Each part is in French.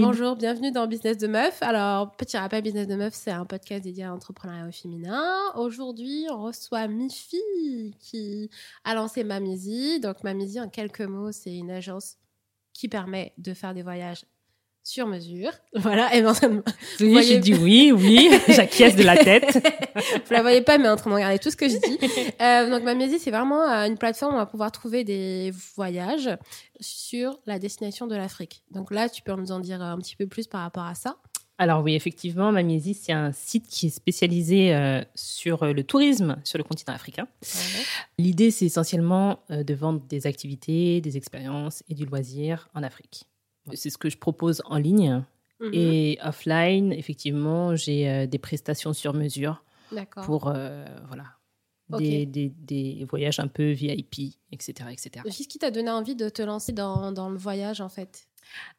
Bonjour bienvenue dans Business de Meuf. Alors, petit rappel, Business de Meuf, c'est un podcast dédié à l'entrepreneuriat au féminin. Aujourd'hui, on reçoit Mifi qui a lancé Mamizi. Donc, Mamizi, en quelques mots, c'est une agence qui permet de faire des voyages sur mesure. Voilà, et ben, oui, j'ai dit oui, oui, j'acquiesce de la tête. Vous la voyez pas, mais en train de regarder tout ce que je dis. Euh, donc, Mamizi, c'est vraiment euh, une plateforme où on va pouvoir trouver des voyages sur la destination de l'Afrique. Donc là, tu peux nous en dire un petit peu plus par rapport à ça alors oui, effectivement, Mamiezi, c'est un site qui est spécialisé euh, sur le tourisme sur le continent africain. L'idée, c'est essentiellement de vendre des activités, des expériences et du loisir en Afrique. C'est ce que je propose en ligne. Mhm. Et offline, effectivement, j'ai euh, des prestations sur mesure pour euh, voilà, des, des, des, voyages un peu VIP, etc. etc. Qu'est-ce qui t'a donné envie de te lancer dans, dans le voyage, en fait?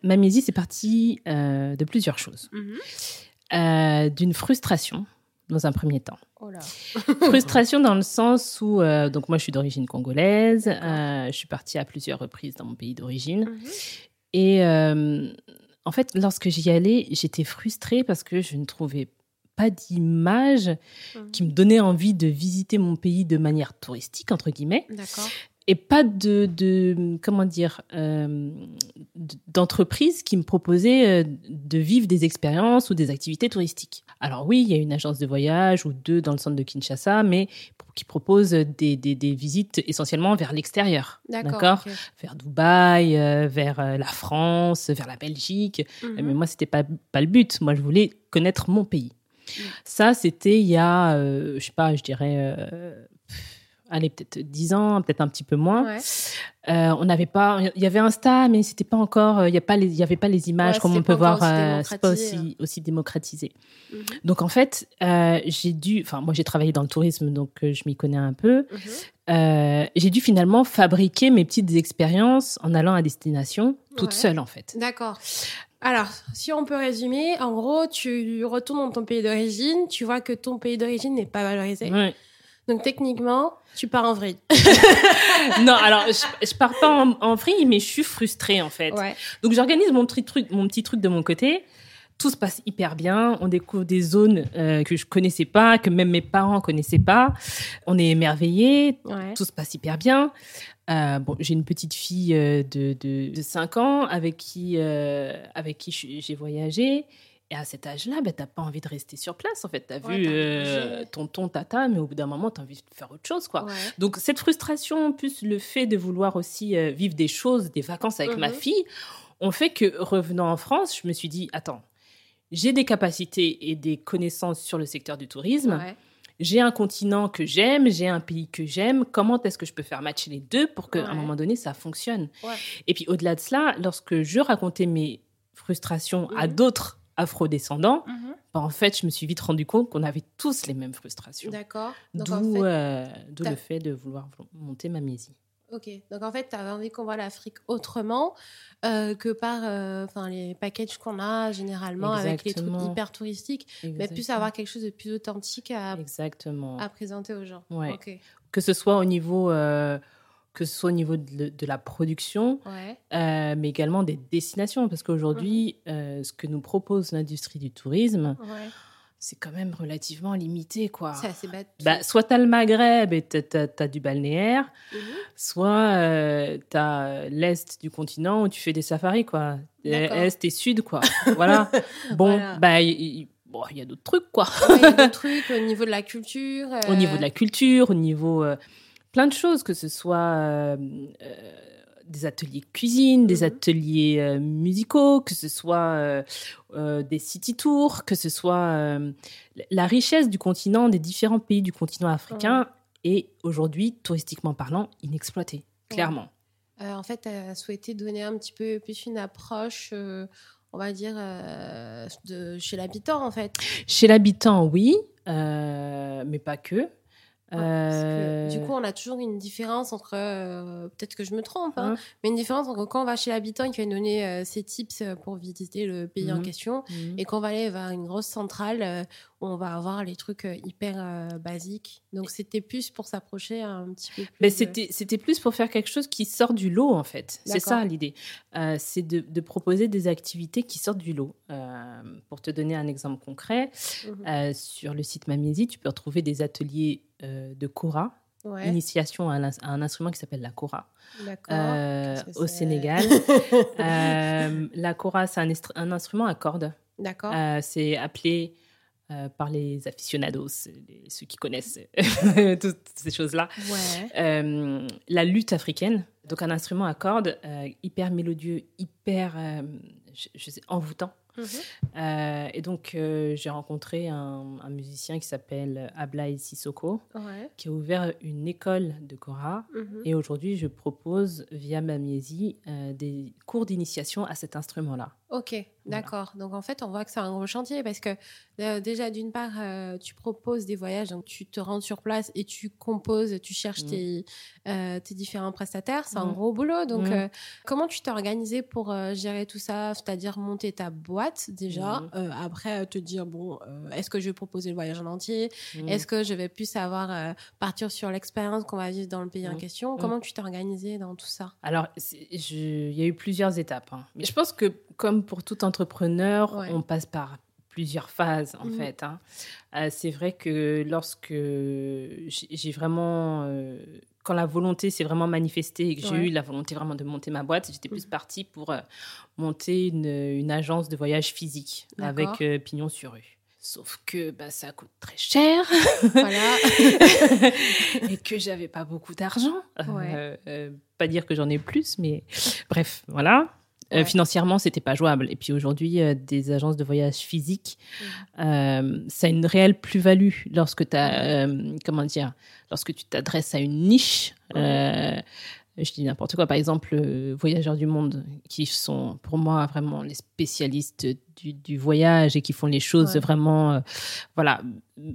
Ma musique, c'est parti euh, de plusieurs choses. Mhm. D'une frustration, dans un premier temps. Oh frustration dans le sens où, donc moi je suis d'origine congolaise, je suis partie à plusieurs reprises dans mon pays d'origine. Mhm. Et euh, en fait, lorsque j'y allais, j'étais frustrée parce que je ne trouvais pas d'image mmh. qui me donnait envie de visiter mon pays de manière touristique, entre guillemets. Et pas de, de comment dire euh, d'entreprise qui me proposait euh, de vivre des expériences ou des activités touristiques. Alors oui, il y a une agence de voyage ou deux dans le centre de Kinshasa, mais qui propose des, des, des visites essentiellement vers l'extérieur, d'accord, vers Dubaï, euh, vers la France, vers la Belgique. Mhm. Mais moi, c'était pas pas le but. Moi, je voulais connaître mon pays. Ça, c'était il y a, je sais pas, je dirais allez, peut-être 10 ans, peut-être un petit peu moins. Euh, on n'avait pas, il y avait Insta, mais c'était pas encore, euh, il n'y pas les, il y avait pas les images comme on peut voir, euh, c'est pas aussi, hein. aussi démocratisé. Mhm. Donc en fait, j'ai dû, enfin moi j'ai travaillé dans le tourisme, donc je m'y connais un peu. Mhm. j'ai dû finalement fabriquer mes petites expériences en allant à destination toute seule en fait. D'accord. Alors, si on peut résumer, en gros, tu retournes dans ton pays d'origine, tu vois que ton pays d'origine n'est pas valorisé. Ouais. Donc techniquement, tu pars en vrille. non, alors je, je pars pas en, en, vrille, mais je suis frustrée en fait. Donc j'organise mon petit truc, mon petit truc de mon côté. Tout se passe hyper bien. On découvre des zones euh, que je connaissais pas, que même mes parents connaissaient pas. On est émerveillés. Tout se passe hyper bien. Euh, bon, j'ai une petite fille euh, de, de, de 5 ans avec qui, euh, avec qui j'ai voyagé. Et à cet âge-là, ben, tu n'as pas envie de rester sur place. En fait, tu as vu euh, tonton, tata, mais au bout d'un moment, tu as envie de faire autre chose. quoi. Donc, cette frustration, plus le fait de vouloir aussi euh, vivre des choses, des vacances avec ma mhm. fille, ont fait que, revenant en France, je me suis dit, attends, j'ai des capacités et des connaissances sur le secteur du tourisme. J'ai un continent que j'aime, j'ai un pays que j'aime. Comment est-ce que je peux faire matcher les deux pour qu'à un moment donné, ça fonctionne? Et puis, au-delà de cela, lorsque je racontais mes frustrations à mhm. d'autres afro-descendants, mhm. bah, en fait, je me suis vite rendu compte qu'on avait tous les mêmes frustrations. D'accord. D'où euh, le fait de vouloir monter ma miesi. Ok, donc en fait, tu as envie qu'on voit l'Afrique autrement euh, que par euh, les packages qu'on a généralement avec les trucs hyper touristiques, mais plus avoir quelque chose de plus authentique à, Exactement. à présenter aux gens. Ouais. Que ce soit au niveau que ce soit au niveau de, la production, euh, mais également des destinations. Parce qu'aujourd'hui, mhm. euh, ce que nous propose l'industrie du tourisme, c'est quand même relativement limité. quoi. C'est assez bête. Bah, soit tu as le Maghreb et tu as, du balnéaire, soit euh, tu as l'Est du continent où tu fais des safaris. quoi. Est et Sud, quoi. voilà. Bon, bah, il bon, y a d'autres trucs, quoi. Il y a d'autres trucs au niveau de la culture. Au niveau de la culture, au niveau plein de choses, que ce soit euh, euh, des ateliers cuisine, des mhm. ateliers euh, musicaux, que ce soit des city tours, que ce soit la richesse du continent, des différents pays du continent africain est aujourd'hui, touristiquement parlant, inexploitée, clairement. en fait, tu as souhaité donner un petit peu plus une approche on va dire, de chez l'habitant, en fait. Chez l'habitant, oui, mais pas que. Euh, du coup, on a toujours une différence entre, euh, peut-être que je me trompe, hein, mais une différence entre quand on va chez l'habitant et qui va donner euh, ses tips pour visiter le pays en mhm. question, mhm. et quand on va aller vers une grosse centrale on va avoir les trucs euh, hyper euh, basiques. Donc c'était plus pour s'approcher un petit peu plus. Mais c'était c'était plus pour faire quelque chose qui sort du lot en fait. C'est ça l'idée. c'est de, de, proposer des activités qui sortent du lot. pour te donner un exemple concret, mmh sur le site Mamiesi, tu peux retrouver des ateliers de Kora initiation à un, instrument qui s'appelle la kora euh, au Sénégal. Euh, la kora, c'est un, instrument à cordes. D'accord. Euh, c'est appelé par les aficionados, ceux qui connaissent toutes ces choses-là. la lutte africaine, donc un instrument à cordes hyper mélodieux, hyper je sais, envoûtant. Mhm. Euh, et donc, euh, j'ai rencontré un, musicien qui s'appelle Ablaï Sissoko, qui a ouvert une école de Kora. Mhm. Et aujourd'hui, je propose, via Mamiesi, euh, des cours d'initiation à cet instrument-là. Ok, d'accord. Donc en fait, on voit que c'est un gros chantier parce que euh, déjà, d'une part, euh, tu proposes des voyages, donc tu te rends sur place et tu composes, tu cherches mmh. tes, euh, tes, différents prestataires. C'est un mmh. gros boulot. Donc, mmh. comment tu t'es organisé pour gérer tout ça? C'est-à-dire monter ta boîte déjà, après te dire, bon, est-ce que je vais proposer le voyage en entier? Est-ce que je vais plus savoir partir sur l'expérience qu'on va vivre dans le pays en question? Comment tu t'es organisé dans tout ça? Alors, il y a eu plusieurs étapes. Hein. Mais je pense que comme pour tout entrepreneur, on passe par plusieurs phases en mmh. fait. Hein. Euh, c'est vrai que lorsque j'ai vraiment, euh, quand la volonté s'est vraiment manifestée et que j'ai eu la volonté vraiment de monter ma boîte, j'étais plus mmh. partie pour euh, monter une, agence de voyage physique avec pignon sur rue. Sauf que bah, ça coûte très cher. Voilà. et que j'avais pas beaucoup d'argent. pas dire que j'en ai plus, mais bref, voilà. Euh, financièrement, c'était pas jouable. Et puis aujourd'hui, euh, des agences de voyage physiques, mmh. euh, ça a une réelle plus-value lorsque tu comment dire, lorsque tu t'adresses à une niche je dis n'importe quoi, par exemple, Voyageurs du Monde, qui sont pour moi vraiment les spécialistes du, voyage et qui font les choses vraiment, euh, voilà,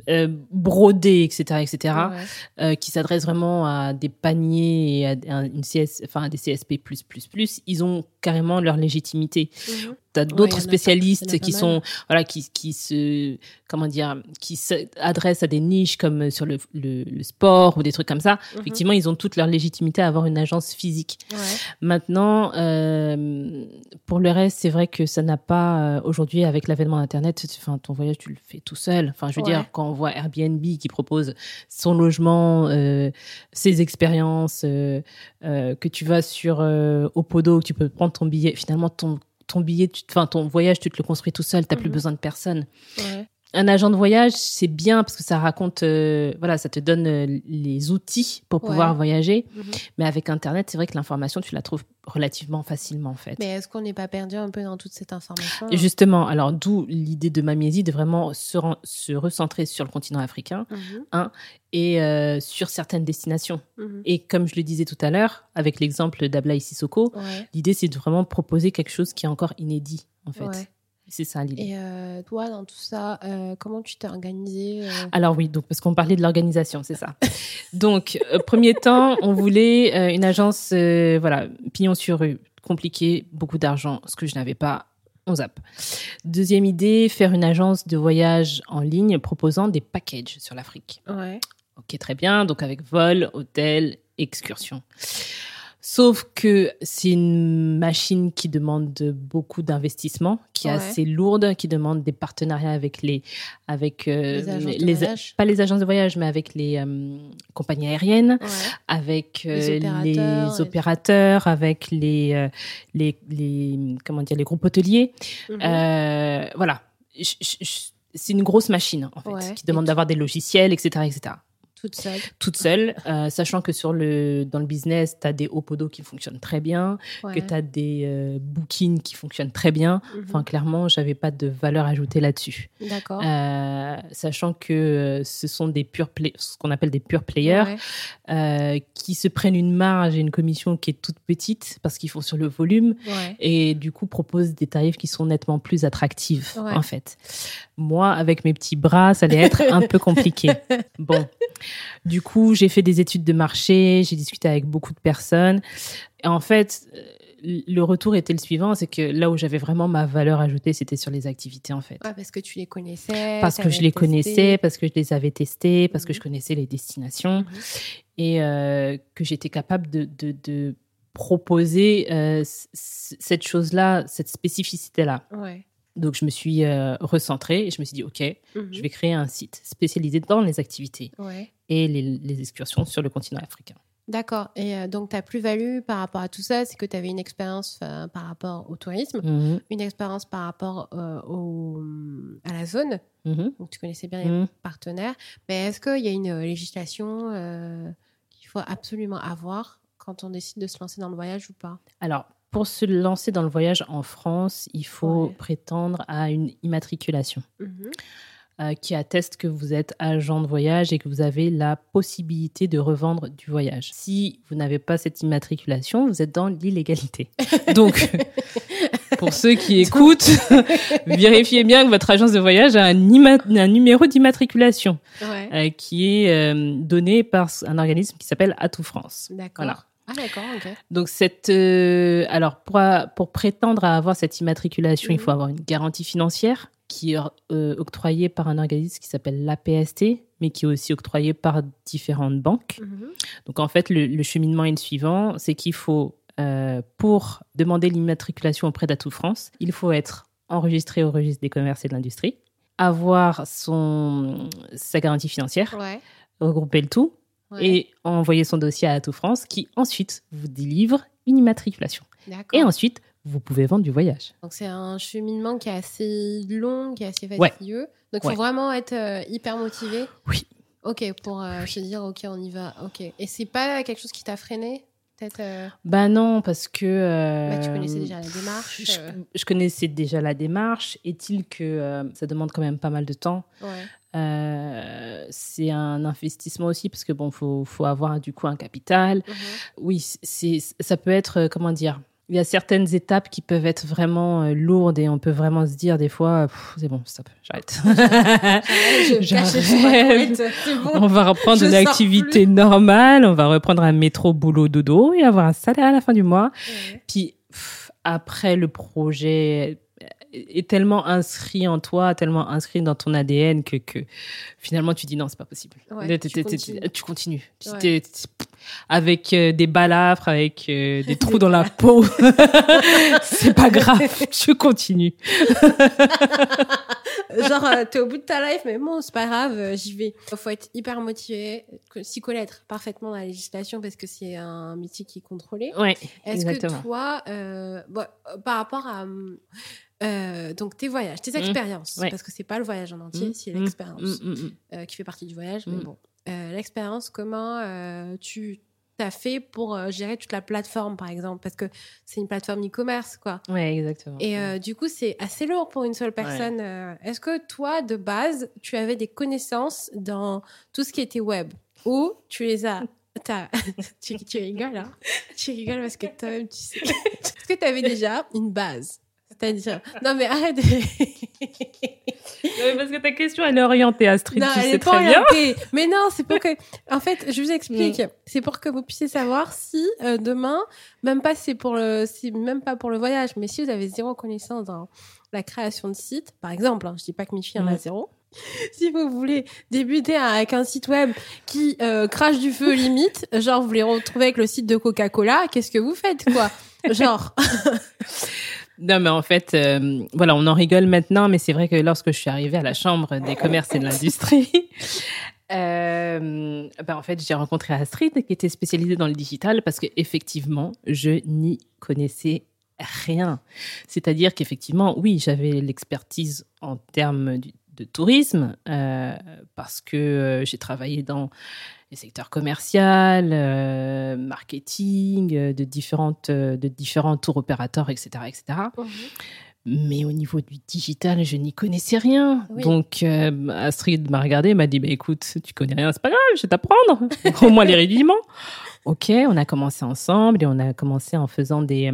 euh, brodées, etc., etc., qui s'adressent vraiment à des paniers et à, une CS, enfin, des CSP+++, ils ont carrément leur légitimité. Mhm tu as d'autres spécialistes qui sont voilà qui, qui se comment dire qui s'adressent à des niches comme sur le, le, sport ou des trucs comme ça mhm. effectivement ils ont toute leur légitimité à avoir une agence physique maintenant euh, pour le reste c'est vrai que ça n'a pas euh, aujourd'hui avec l'avènement d'internet enfin ton voyage tu le fais tout seul enfin je veux dire quand on voit Airbnb qui propose son logement euh, ses expériences que tu vas sur Opodo que tu peux prendre ton billet finalement ton ton billet, enfin ton voyage, tu te le construis tout seul, tu n'as plus mhm. besoin de personne. Un agent de voyage, c'est bien parce que ça raconte, euh, voilà, ça te donne euh, les outils pour pouvoir voyager. Mhm. Mais avec Internet, c'est vrai que l'information, tu la trouves relativement facilement en fait. Mais est-ce qu'on n'est pas perdu un peu dans toute cette information Justement, alors d'où l'idée de Mamiesi de vraiment se, se, recentrer sur le continent africain, mhm. et euh, sur certaines destinations. Mhm. Et comme je le disais tout à l'heure, avec l'exemple d'Ablaï Sissoko, l'idée c'est de vraiment proposer quelque chose qui est encore inédit en fait. C'est ça l'idée. Et euh, toi, dans tout ça, euh, comment tu t'es organisé Alors oui, donc parce qu'on parlait de l'organisation, c'est ça. donc, premier temps, on voulait une agence, voilà, pignon sur rue, compliqué, beaucoup d'argent, ce que je n'avais pas. On zappe. Deuxième idée, faire une agence de voyage en ligne proposant des packages sur l'Afrique. Ouais. Ok, très bien. Donc avec vol, hôtel, excursion. Sauf que c'est une machine qui demande beaucoup d'investissement, qui est assez lourde, qui demande des partenariats avec les, avec euh, les, pas les agences de voyage, mais avec les euh, compagnies aériennes, avec les euh, opérateurs, avec les, les, les, comment dire, les groupes hôteliers. Mhm. voilà, c'est une grosse machine en fait, qui demande d'avoir des logiciels, etc., etc. Toute seule? Toute seule, euh, sachant que sur le, dans le business, tu as des Opodo qui fonctionnent très bien, que tu as des euh, bookings qui fonctionnent très bien. Mhm. Enfin, clairement, j'avais pas de valeur ajoutée là-dessus. D'accord. Euh, sachant que ce sont des pure ce qu'on appelle des pure players, qui se prennent une marge et une commission qui est toute petite parce qu'ils font sur le volume et du coup proposent des tarifs qui sont nettement plus attractifs, en fait. Moi, avec mes petits bras, ça allait être un peu compliqué. Bon. Du coup, j'ai fait des études de marché, j'ai discuté avec beaucoup de personnes. Et en fait, le retour était le suivant, c'est que là où j'avais vraiment ma valeur ajoutée, c'était sur les activités en fait. parce que tu les connaissais. Parce que je les connaissais, parce que je les avais testées, parce que je mhm. connaissais les destinations mhm. et euh, que j'étais capable de, de, proposer euh, cette chose-là, cette spécificité-là. Donc je me suis euh, recentrée et je me suis dit, OK, mhm. je vais créer un site spécialisé dans les activités et les, les excursions sur le continent africain. D'accord. Et euh, donc, ta plus-value par rapport à tout ça, c'est que tu avais une expérience euh, par rapport au tourisme, mmh une expérience par rapport euh, au, à la zone. Mmh donc, tu connaissais bien les mmh. partenaires. Mais est-ce qu'il y a une législation qu'il faut absolument avoir quand on décide de se lancer dans le voyage ou pas? Alors, pour se lancer dans le voyage en France, il faut prétendre à une immatriculation. Euh, qui atteste que vous êtes agent de voyage et que vous avez la possibilité de revendre du voyage. Si vous n'avez pas cette immatriculation, vous êtes dans l'illégalité. Donc, pour ceux qui écoutent, vérifiez bien que votre agence de voyage a un, un numéro d'immatriculation euh, qui est euh, donné par un organisme qui s'appelle Atout France. D'accord. Ah d'accord, ok. Donc cette, alors pour, pour prétendre à avoir cette immatriculation, il mhm. faut avoir une garantie financière qui est euh, octroyé par un organisme qui s'appelle l'APST, mais qui est aussi octroyé par différentes banques. Mhm. Donc en fait, le, cheminement est le suivant, c'est qu'il faut, euh, pour demander l'immatriculation auprès d'Atout France, il faut être enregistré au registre des commerces et de l'industrie, avoir son, sa garantie financière, regrouper le tout, et envoyer son dossier à Atout France, qui ensuite vous délivre une immatriculation. Et ensuite, vous pouvez vendre du voyage. Donc c'est un cheminement qui est assez long, qui est assez fastidieux. Donc il faut vraiment être euh, hyper motivé. Oui. Ok, pour euh, se dire ok, on y va. Ok. Et c'est pas quelque chose qui t'a freiné peut-être euh... Bah non, parce que. Bah, tu connaissais déjà la démarche. Je, euh. je connaissais déjà la démarche. Est-il que ça demande quand même pas mal de temps? Ouais. c'est un investissement aussi parce que bon, faut, faut avoir du coup un capital. Mhm. Oui, c'est, ça peut être comment dire? Il y a certaines étapes qui peuvent être vraiment euh, lourdes et on peut vraiment se dire des fois, c'est bon, stop, j'arrête. j'arrête. On va reprendre une activité normale, on va reprendre un métro, boulot, dodo et avoir un salaire à la fin du mois. Puis après, le projet est tellement inscrit en toi, tellement inscrit dans ton ADN que, que finalement tu dis non, c'est pas possible. tu, continues. avec euh, des balafres, avec euh, des trous dans la peau. c'est pas grave, je continue. Genre, euh, t'es au bout de ta life, mais bon, c'est pas grave, j'y vais. Il faut être hyper motivé, s'y connaître parfaitement la législation parce que c'est un métier qui est contrôlé. Ouais, Est-ce que toi, par rapport à euh, donc tes voyages, tes mmh. expériences, parce que c'est pas le voyage en entier, mmh. c'est mmh. l'expérience euh, qui fait partie du voyage. Mais bon, euh, l'expérience, comment tu t'as fait pour gérer toute la plateforme, par exemple, parce que c'est une plateforme e-commerce, quoi. Ouais, exactement. Et du coup, c'est assez lourd pour une seule personne. Est-ce que toi, de base, tu avais des connaissances dans tout ce qui était web, ou tu les as tu, tu rigoles, hein? Tu rigoles parce que toi-même, tu sais. Est-ce que tu avais déjà une base? C'est-à-dire, non mais arrête. non, mais parce que ta question elle est orientée, Astrid. Non, tu elle sais est très pas orientée. Mais non, c'est pour que, en fait, je vous explique. Mm. C'est pour que vous puissiez savoir si euh, demain, même pas c'est pour le, si, même pas pour le voyage, mais si vous avez zéro connaissance dans la création de site, par exemple, hein, je dis pas que Michi en a zéro. Si vous voulez débuter avec un site web qui euh, crache du feu limite, genre vous voulez retrouver avec le site de Coca-Cola, qu'est-ce que vous faites quoi? Genre Non, mais en fait, euh, voilà, on en rigole maintenant, mais c'est vrai que lorsque je suis arrivée à la Chambre des commerces et de l'industrie, euh, ben en fait, j'ai rencontré Astrid qui était spécialisée dans le digital parce que effectivement, je n'y connaissais rien. C'est-à-dire qu'effectivement, oui, j'avais l'expertise en termes de tourisme euh, parce que euh, j'ai travaillé dans les secteurs commercial, euh, marketing, euh, de différentes, euh, de différents tours opérateurs, etc., etc. Mhm. Mais au niveau du digital, je n'y connaissais rien. Donc, Astrid m'a regardé, m'a dit, bah, écoute, tu connais rien, c'est pas grave, je vais t'apprendre. au moins les rudiments. ok, on a commencé ensemble et on a commencé en faisant des,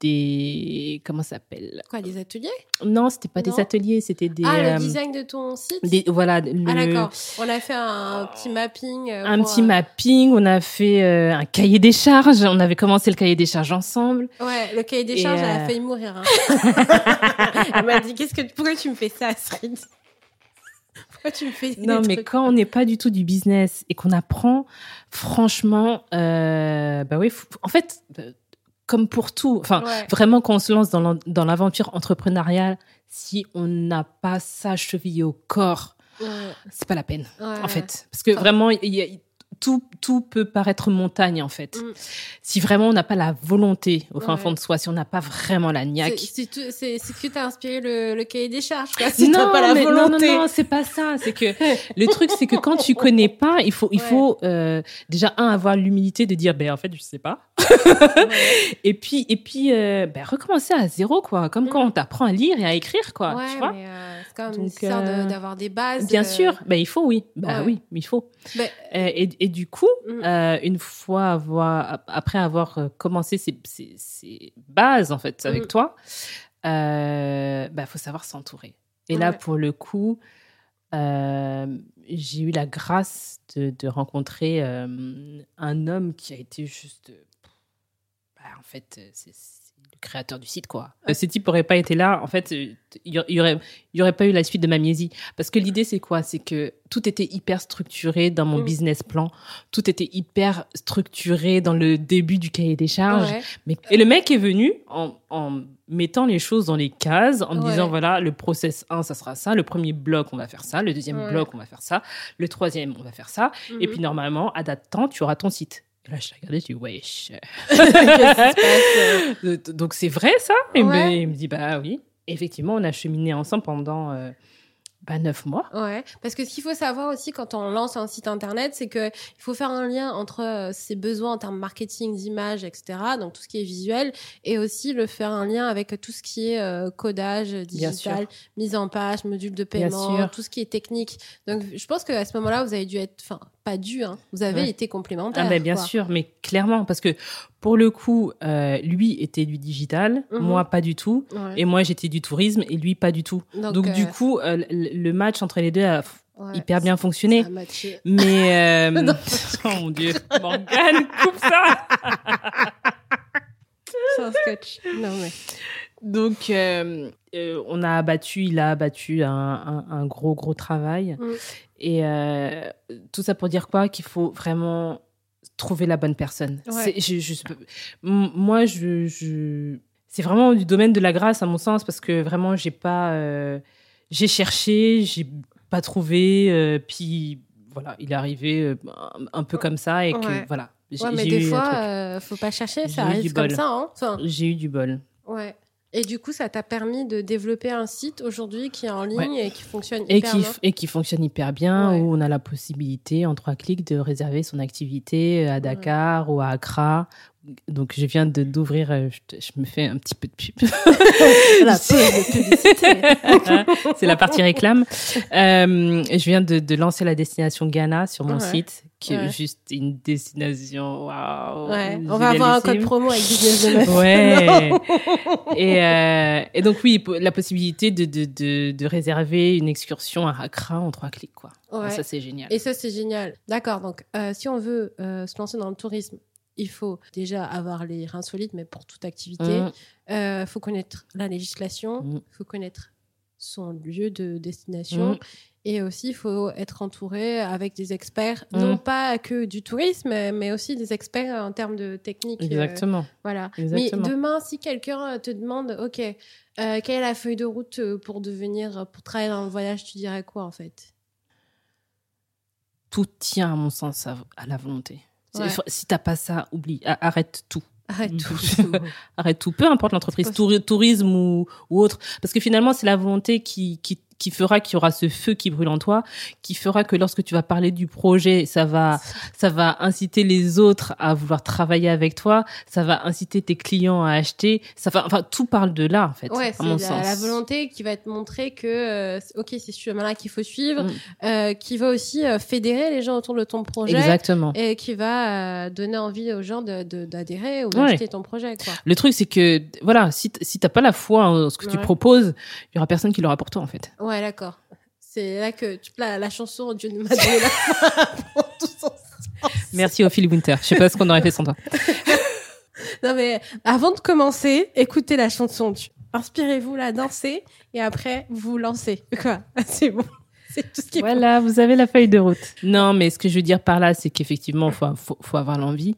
des comment ça s'appelle? Quoi, des ateliers? Non, c'était pas des ateliers, c'était des. Ah, le euh, design de ton site? Des, voilà. Ah d'accord. On a fait un petit mapping. Euh, un petit mapping. On a fait un cahier des charges. On avait commencé le cahier des charges ensemble. Ouais, le cahier des charges, elle a failli mourir. Hein. elle m'a dit qu'est-ce que pourquoi tu me fais ça, Astrid? Pourquoi tu me fais Non, mais quand on n'est pas du tout du business et qu'on apprend, franchement, euh, bah oui, en fait, comme pour tout, enfin, vraiment, quand on se lance dans l'aventure entrepreneuriale, si on n'a pas ça chevillé au corps, c'est pas la peine, en fait. Parce que vraiment, il y a tout, tout peut paraître montagne en fait. Mm. Si vraiment on n'a pas la volonté au fin fond de soi, si on n'a pas vraiment la niaque. C'est ce que t'as inspiré le, le, cahier des charges. Quoi, si non, pas la volonté. non, non, non, c'est pas ça. C'est que le truc, c'est que quand tu connais pas, il faut, il faut euh, déjà un avoir l'humilité de dire, ben en fait, je sais pas. et puis, et puis, euh, ben, recommencer à zéro quoi. Comme quand mm. on t'apprend à lire et à écrire quoi. tu vois. Euh, c'est quand même euh, d'avoir des bases. Bien sûr, ben il faut oui, bah oui, il faut. Ben, et, et du coup, mm. euh, une fois avoir, après avoir euh, commencé ces, ces, bases en fait avec mm. toi, il euh, bah, faut savoir s'entourer. Et là, pour le coup, j'ai eu la grâce de, de rencontrer un homme qui a été juste, bah, en fait, c'est créateur du site, quoi. Euh, ce type n'aurait pas été là, en fait, il y aurait, il y aurait pas eu la suite de Mamiesie. Parce que l'idée, c'est quoi? C'est que tout était hyper structuré dans mon mm. business plan. Tout était hyper structuré dans le début du cahier des charges. Mais, et le mec est venu en, en mettant les choses dans les cases, en disant, voilà, le process 1, ça sera ça. Le premier bloc, on va faire ça. Le deuxième bloc, on va faire ça. Le troisième, on va faire ça. Et mm-hmm. puis, normalement, à date temps, tu auras ton site. Là, je t'ai regardé, je dis, wesh. Donc, c'est vrai, ça? Il, me, dit, bah oui. Effectivement, on a cheminé ensemble pendant euh, bah, neuf mois. Ouais, parce que ce qu'il faut savoir aussi quand on lance un site internet, c'est qu'il faut faire un lien entre euh, ses besoins en termes marketing, d'image, etc., donc tout ce qui est visuel, et aussi le faire un lien avec tout ce qui est euh, codage digital, mise en page, module de paiement, tout ce qui est technique. Donc je pense qu'à ce moment-là, vous avez dû être, enfin, pas dû, hein. vous avez été complémentaires. Ah, bien sûr, mais clairement, parce que pour le coup, euh, lui était du digital, mhm. moi pas du tout, et moi j'étais du tourisme et lui pas du tout. Donc, du euh, coup, euh, le match entre les deux a hyper bien fonctionné. Mais oh mon dieu, Morgane, coupe ça. C'est un sketch. Non mais. Donc, on a abattu, il a abattu un, un, gros, gros travail. Mm. Et euh, tout ça pour dire quoi? Qu'il faut vraiment trouver la bonne personne. Je, moi, je, c'est vraiment du domaine de la grâce à mon sens parce que vraiment, j'ai pas, euh, j'ai cherché, j'ai pas trouvé, euh, puis voilà, il est arrivé un, peu comme ça et que voilà. mais des fois, faut pas chercher, ça arrive comme ça. Hein j'ai eu du bol. Ouais. Et du coup, ça t'a permis de développer un site aujourd'hui qui est en ligne et qui fonctionne hyper et qui, bien. Et qui fonctionne hyper bien, où on a la possibilité, en trois clics, de réserver son activité à Dakar ou à Accra. Donc je viens de d'ouvrir, euh, je, me fais un petit peu de pub. C'est la partie réclame. Euh, je viens de, de, lancer la destination Ghana sur mon site, qui est juste une destination. Waouh. On va avoir un code promo avec Business de Meuf. Ouais. et, euh, et donc oui, la possibilité de, de, de, de, réserver une excursion à Accra en trois clics, quoi. Ça c'est génial. Et ça c'est génial. D'accord. Donc euh, si on veut euh, se lancer dans le tourisme il faut déjà avoir les reins solides, mais pour toute activité. Il mmh. euh, faut connaître la législation, il mmh. faut connaître son lieu de destination. Mmh. Et aussi, il faut être entouré avec des experts, non pas que du tourisme, mais aussi des experts en termes de technique. Euh, Exactement. voilà. Mais demain, si quelqu'un te demande, OK, euh, quelle est la feuille de route pour devenir, pour travailler dans le voyage, tu dirais quoi en fait? Tout tient, à mon sens, à la volonté. Si t'as pas ça, oublie, arrête tout. Arrête tout. arrête tout, peu importe l'entreprise, tourisme ou, ou, autre. Parce que finalement, c'est la volonté qui, qui, qui fera qu'il y aura ce feu qui brûle en toi, qui fera que lorsque tu vas parler du projet, ça va, ça va inciter les autres à vouloir travailler avec toi, ça va inciter tes clients à acheter, ça va, enfin, tout parle de là, en fait. Ouais, c'est la, volonté qui va te montrer que, euh, ok, c'est ce chemin-là qu'il faut suivre, mm. euh, qui va aussi euh, fédérer les gens autour de ton projet. Exactement. Et qui va donner envie aux gens d'adhérer ou d'acheter ton projet, quoi. Le truc, c'est que, voilà, si, si t'as pas la foi en ce que tu proposes, il y aura personne qui l'aura pour toi, en fait. Ouais, d'accord. C'est là que tu la, la chanson Dieu ne m'a donné la Merci Ophélie Winter. Je sais pas ce qu'on aurait fait sans toi. non mais avant de commencer, écoutez la chanson. Inspirez-vous la dansez et après vous lancez. Quoi? C'est bon. C'est tout ce qui Voilà, vous avez la feuille de route. Non, mais ce que je veux dire par là, c'est qu'effectivement, faut, faut, faut avoir l'envie.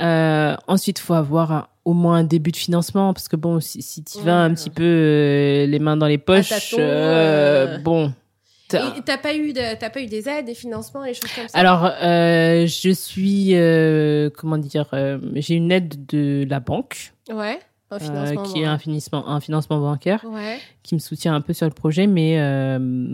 Euh, ensuite, faut avoir au moins un début de financement parce que bon, si, si tu vas un petit peu euh, les mains dans les poches, euh, bon, T'as pas eu t'as pas eu des aides, des financements, des choses comme ça? Alors, euh, je suis, euh, comment dire, euh, j'ai une aide de la banque. Ouais. Un financement qui est un financement, un financement bancaire ouais. qui me soutient un peu sur le projet, mais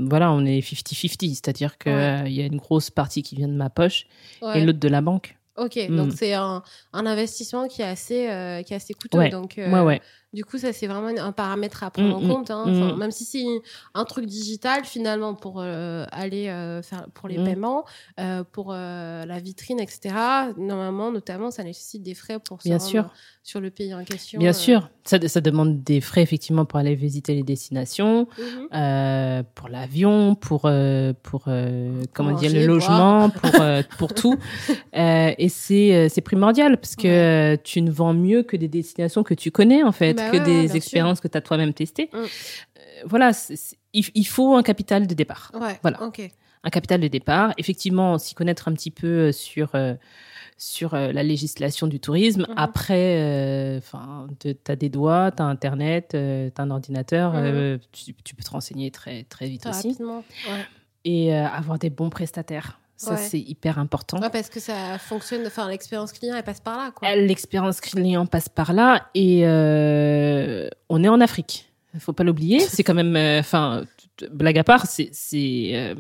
voilà, on est 50-50, c'est-à-dire qu'il il y a une grosse partie qui vient de ma poche et l'autre de la banque. Ok, donc mm. c'est un, un, investissement qui est assez, qui est assez coûteux. Donc, ouais, ouais. Du coup, ça, c'est vraiment un paramètre à prendre mm, en mm, compte. Hein. Même si c'est un truc digital, finalement, pour euh, aller euh, faire pour les paiements, euh, pour la vitrine, etc., normalement, notamment, ça nécessite des frais pour Bien sûr. sur le pays en question. Bien sûr. Ça, ça, demande des frais, effectivement, pour aller visiter les destinations, mhm. pour l'avion, pour, pour comment dire, le logement, pour, pour tout. et c'est primordial parce que tu ne vends mieux que des destinations que tu connais, en fait. Bah que des expériences que tu as toi-même testées. Mm. Euh, voilà, il, faut un capital de départ. voilà. Un capital de départ. Effectivement, s'y connaître un petit peu euh, sur euh, sur la législation du tourisme. Mm-hmm. Après, enfin, tu as des doigts, tu as Internet, tu as un ordinateur, tu, peux te renseigner très, très vite aussi. Et avoir des bons prestataires. Ça, c'est hyper important. parce que ça fonctionne, enfin, l'expérience client, elle passe par là. L'expérience client passe par là et euh, on est en Afrique. Il faut pas l'oublier. c'est quand même, euh, enfin, blague à part, c'est euh,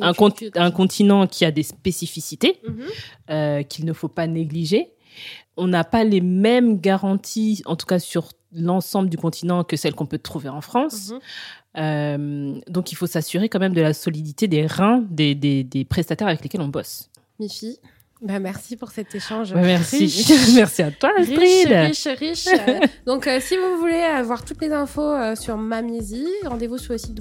un, un, continent qui a des spécificités mhm. qu'il ne faut pas négliger. On n'a pas les mêmes garanties, en tout cas sur l'ensemble du continent, que celles qu'on peut trouver en France. Mhm. Euh, donc il faut s'assurer quand même de la solidité des reins des, des, des prestataires avec lesquels on bosse. Mifi, bah merci pour cet échange. Bah, merci. merci à toi, Astrid. Riche, riche, riche. Donc, euh, si vous voulez avoir toutes les infos euh, sur Mamizi, rendez-vous sur le site.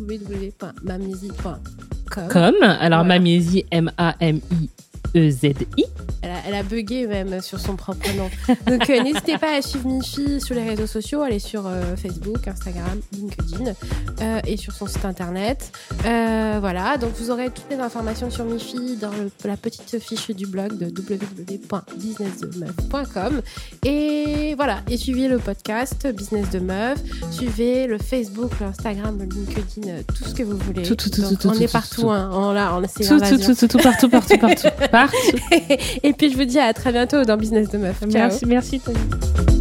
Comme, alors Mamizi, M-A-M-I E-Z-I. Elle a, bugué même sur son propre nom. Donc euh, n'hésitez pas à suivre Mifi sur les réseaux sociaux. Elle est sur euh, Facebook, Instagram, LinkedIn euh, et sur son site internet. voilà, donc vous aurez toutes les informations sur Mifi dans la petite fiche du blog de www.businessdemeuf.com. Et voilà, et suivez le podcast Business de Meuf. Suivez le Facebook, l'Instagram, le LinkedIn, tout ce que vous voulez. Tout, tout, tout, on est partout, hein. On, là, on, tout, tout, tout, tout, partout, partout, partout. Et puis je vous dis à très bientôt dans Business de Meuf. Merci, merci Tony.